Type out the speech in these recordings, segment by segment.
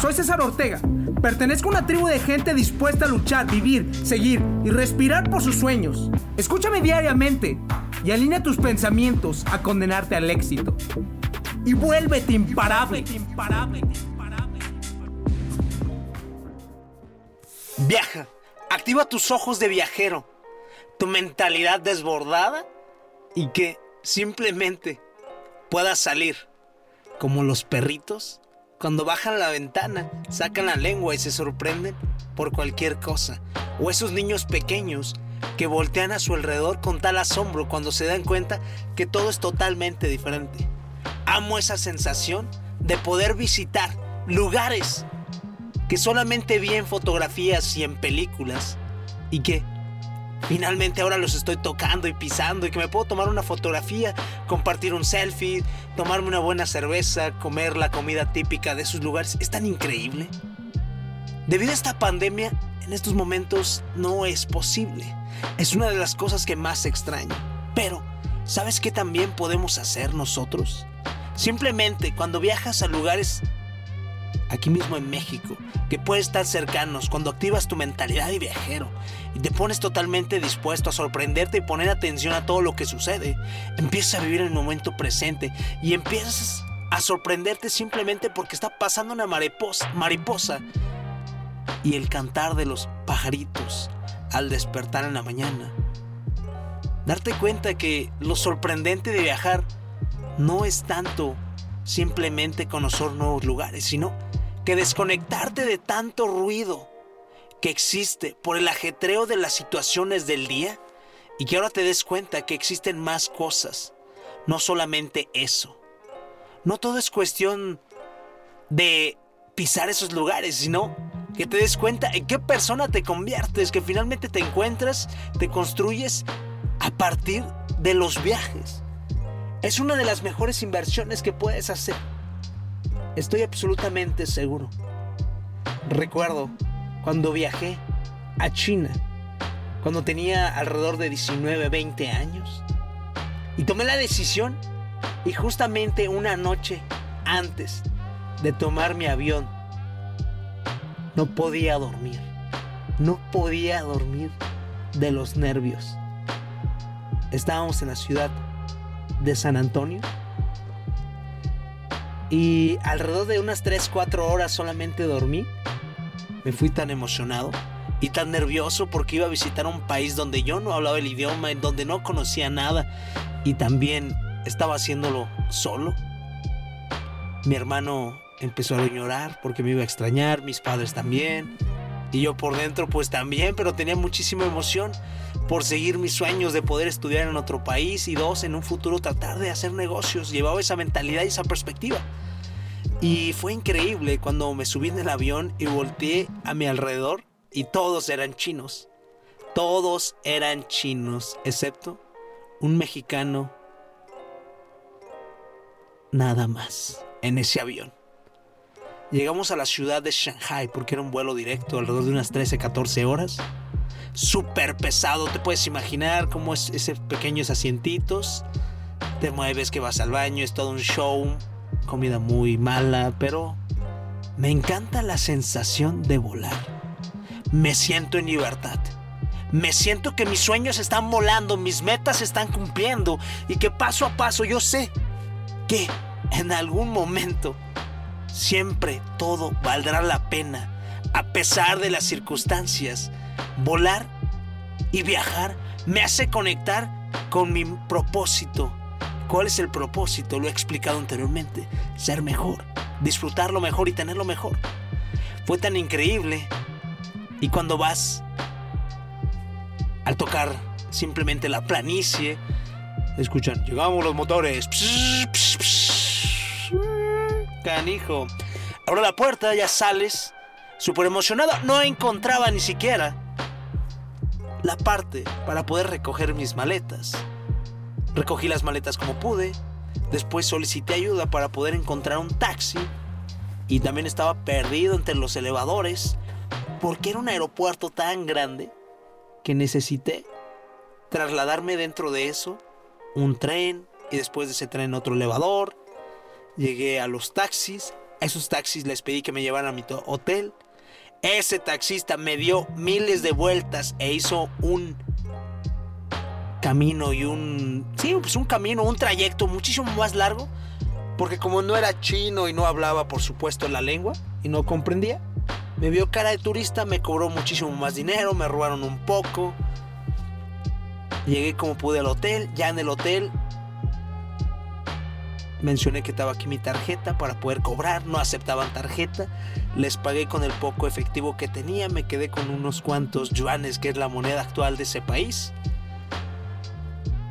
Soy César Ortega. Pertenezco a una tribu de gente dispuesta a luchar, vivir, seguir y respirar por sus sueños. Escúchame diariamente y alinea tus pensamientos a condenarte al éxito. Y vuélvete imparable. Viaja. Activa tus ojos de viajero. Tu mentalidad desbordada y que simplemente puedas salir como los perritos cuando bajan la ventana, sacan la lengua y se sorprenden por cualquier cosa. O esos niños pequeños que voltean a su alrededor con tal asombro cuando se dan cuenta que todo es totalmente diferente. Amo esa sensación de poder visitar lugares que solamente vi en fotografías y en películas y que Finalmente ahora los estoy tocando y pisando y que me puedo tomar una fotografía, compartir un selfie, tomarme una buena cerveza, comer la comida típica de esos lugares. Es tan increíble. Debido a esta pandemia, en estos momentos no es posible. Es una de las cosas que más extraño. Pero, ¿sabes qué también podemos hacer nosotros? Simplemente cuando viajas a lugares aquí mismo en México, que puedes estar cercanos cuando activas tu mentalidad de viajero y te pones totalmente dispuesto a sorprenderte y poner atención a todo lo que sucede. Empiezas a vivir el momento presente y empiezas a sorprenderte simplemente porque está pasando una mariposa, mariposa y el cantar de los pajaritos al despertar en la mañana. Darte cuenta que lo sorprendente de viajar no es tanto simplemente conocer nuevos lugares, sino que desconectarte de tanto ruido que existe por el ajetreo de las situaciones del día y que ahora te des cuenta que existen más cosas, no solamente eso. No todo es cuestión de pisar esos lugares, sino que te des cuenta en qué persona te conviertes, que finalmente te encuentras, te construyes a partir de los viajes. Es una de las mejores inversiones que puedes hacer. Estoy absolutamente seguro. Recuerdo cuando viajé a China, cuando tenía alrededor de 19, 20 años, y tomé la decisión y justamente una noche antes de tomar mi avión, no podía dormir. No podía dormir de los nervios. Estábamos en la ciudad de San Antonio y alrededor de unas 3, 4 horas solamente dormí. Me fui tan emocionado y tan nervioso porque iba a visitar un país donde yo no hablaba el idioma, en donde no conocía nada y también estaba haciéndolo solo. Mi hermano empezó a llorar porque me iba a extrañar, mis padres también. Y yo por dentro pues también, pero tenía muchísima emoción por seguir mis sueños de poder estudiar en otro país y dos, en un futuro tratar de hacer negocios. Llevaba esa mentalidad y esa perspectiva. Y fue increíble cuando me subí en el avión y volteé a mi alrededor y todos eran chinos. Todos eran chinos, excepto un mexicano nada más en ese avión. Llegamos a la ciudad de Shanghai porque era un vuelo directo alrededor de unas 13, 14 horas súper pesado. Te puedes imaginar cómo es ese pequeños asientitos. Te mueves, que vas al baño, es todo un show. Comida muy mala, pero me encanta la sensación de volar. Me siento en libertad. Me siento que mis sueños están volando, mis metas están cumpliendo y que paso a paso yo sé que en algún momento siempre todo valdrá la pena a pesar de las circunstancias volar y viajar me hace conectar con mi propósito. ¿Cuál es el propósito? Lo he explicado anteriormente. Ser mejor, disfrutarlo mejor y tenerlo mejor. Fue tan increíble. Y cuando vas al tocar simplemente la planicie, escuchan, llegamos los motores. Canijo. Abro la puerta, ya sales. Súper emocionado. No encontraba ni siquiera la parte para poder recoger mis maletas. Recogí las maletas como pude, después solicité ayuda para poder encontrar un taxi y también estaba perdido entre los elevadores porque era un aeropuerto tan grande que necesité trasladarme dentro de eso, un tren y después de ese tren otro elevador. Llegué a los taxis A esos taxis les pedí que me llevaran a mi hotel. Ese taxista me dio miles de vueltas e hizo un camino y un... Sí, pues un camino, un trayecto muchísimo más largo. Porque como no era chino y no hablaba, por supuesto, la lengua y no comprendía, me vio cara de turista, me cobró muchísimo más dinero, me robaron un poco. Llegué como pude al hotel, ya en el hotel mencioné que estaba aquí mi tarjeta para poder cobrar, no aceptaban tarjeta, les pagué con el poco efectivo que tenía, me quedé con unos cuantos yuanes, que es la moneda actual de ese país,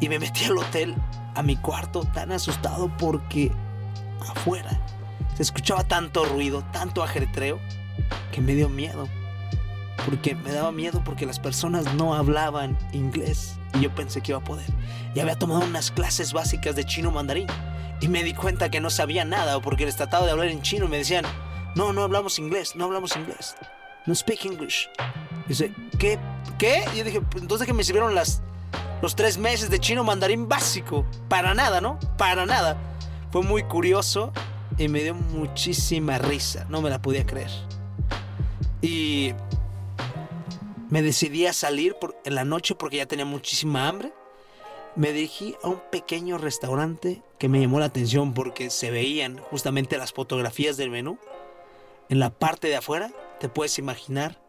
y me metí al hotel, a mi cuarto, tan asustado porque afuera se escuchaba tanto ruido, tanto ajetreo, que me dio miedo. Porque me daba miedo porque las personas no hablaban inglés y yo pensé que iba a poder. Ya había tomado unas clases básicas de chino mandarín y me di cuenta que no sabía nada porque les trataba de hablar en chino y me decían, no, no hablamos inglés, no hablamos inglés. No speak English. Y dice, ¿qué? ¿Qué? Y yo dije, pues, entonces que me sirvieron las, los tres meses de chino mandarín básico. Para nada, ¿no? Para nada. Fue muy curioso y me dio muchísima risa. No me la podía creer. Y me decidí a salir en la noche porque ya tenía muchísima hambre me dirigí a un pequeño restaurante que me llamó la atención porque se veían justamente las fotografías del menú. En la parte de afuera te puedes imaginar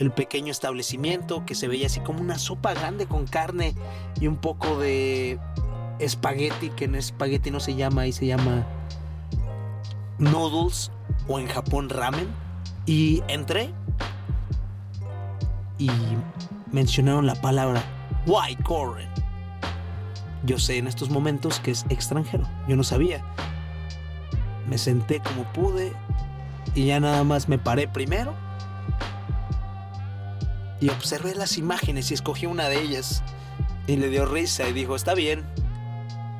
el pequeño establecimiento que se veía así como una sopa grande con carne y un poco de espagueti, que en espagueti no se llama, ahí se llama noodles o en Japón ramen. Y entré y mencionaron la palabra white corn yo sé en estos momentos que es extranjero. Yo no sabía. Me senté como pude y ya nada más me paré primero y observé las imágenes y escogí una de ellas y le dio risa y dijo, está bien.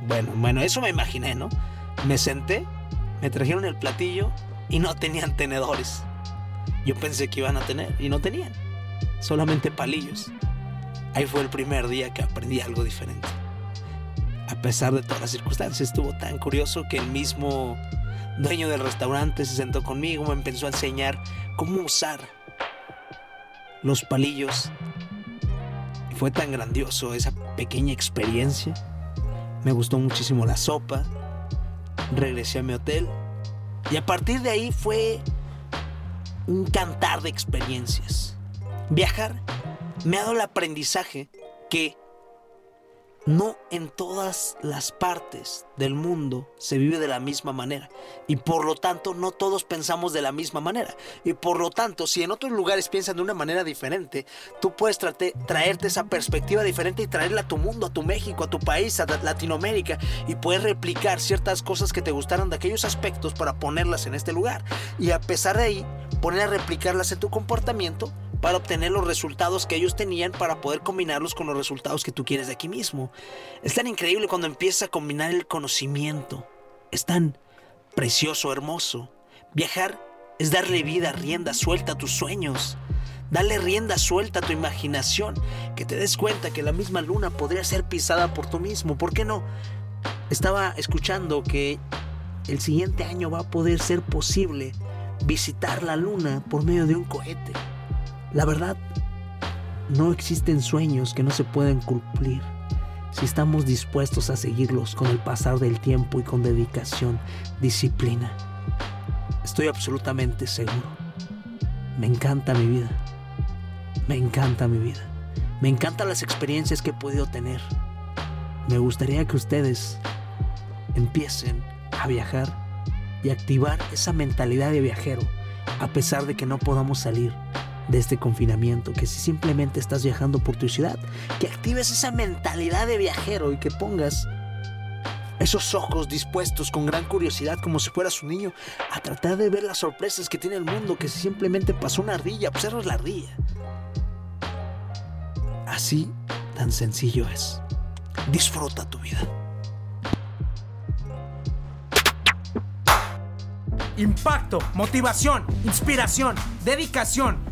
Bueno, bueno, eso me imaginé, ¿no? Me senté, me trajeron el platillo y no tenían tenedores. Yo pensé que iban a tener y no tenían, solamente palillos. Ahí fue el primer día que aprendí algo diferente a pesar de todas las circunstancias. Estuvo tan curioso que el mismo dueño del restaurante se sentó conmigo, me empezó a enseñar cómo usar los palillos. Fue tan grandioso esa pequeña experiencia. Me gustó muchísimo la sopa. Regresé a mi hotel. Y a partir de ahí fue un cantar de experiencias. Viajar me ha dado el aprendizaje que no en todas las partes del mundo se vive de la misma manera. Y por lo tanto no todos pensamos de la misma manera. Y por lo tanto si en otros lugares piensan de una manera diferente tú puedes traerte esa perspectiva diferente y traerla a tu mundo, a tu México, a tu país, a Latinoamérica y puedes replicar ciertas cosas que te gustaron de aquellos aspectos para ponerlas en este lugar. Y a pesar de ahí poner a replicarlas en tu comportamiento para obtener los resultados que ellos tenían para poder combinarlos con los resultados que tú quieres de aquí mismo. Es tan increíble cuando empiezas a combinar el conocimiento. Es tan precioso, hermoso. Viajar es darle vida, rienda suelta a tus sueños. Dale rienda suelta a tu imaginación. Que te des cuenta que la misma luna podría ser pisada por tú mismo. ¿Por qué no? Estaba escuchando que el siguiente año va a poder ser posible visitar la luna por medio de un cohete. La verdad, no existen sueños que no se pueden cumplir si estamos dispuestos a seguirlos con el pasar del tiempo y con dedicación, disciplina. Estoy absolutamente seguro. Me encanta mi vida. Me encanta mi vida. Me encantan las experiencias que he podido tener. Me gustaría que ustedes empiecen a viajar y activar esa mentalidad de viajero a pesar de que no podamos salir de este confinamiento, que si simplemente estás viajando por tu ciudad, que actives esa mentalidad de viajero y que pongas esos ojos dispuestos con gran curiosidad como si fueras un niño a tratar de ver las sorpresas que tiene el mundo, que si simplemente pasó una ardilla, observas la ardilla. Así tan sencillo es. Disfruta tu vida. Impacto, motivación, inspiración, dedicación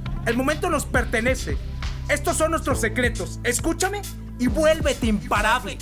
El momento nos pertenece. Estos son nuestros secretos. Escúchame y vuélvete imparable.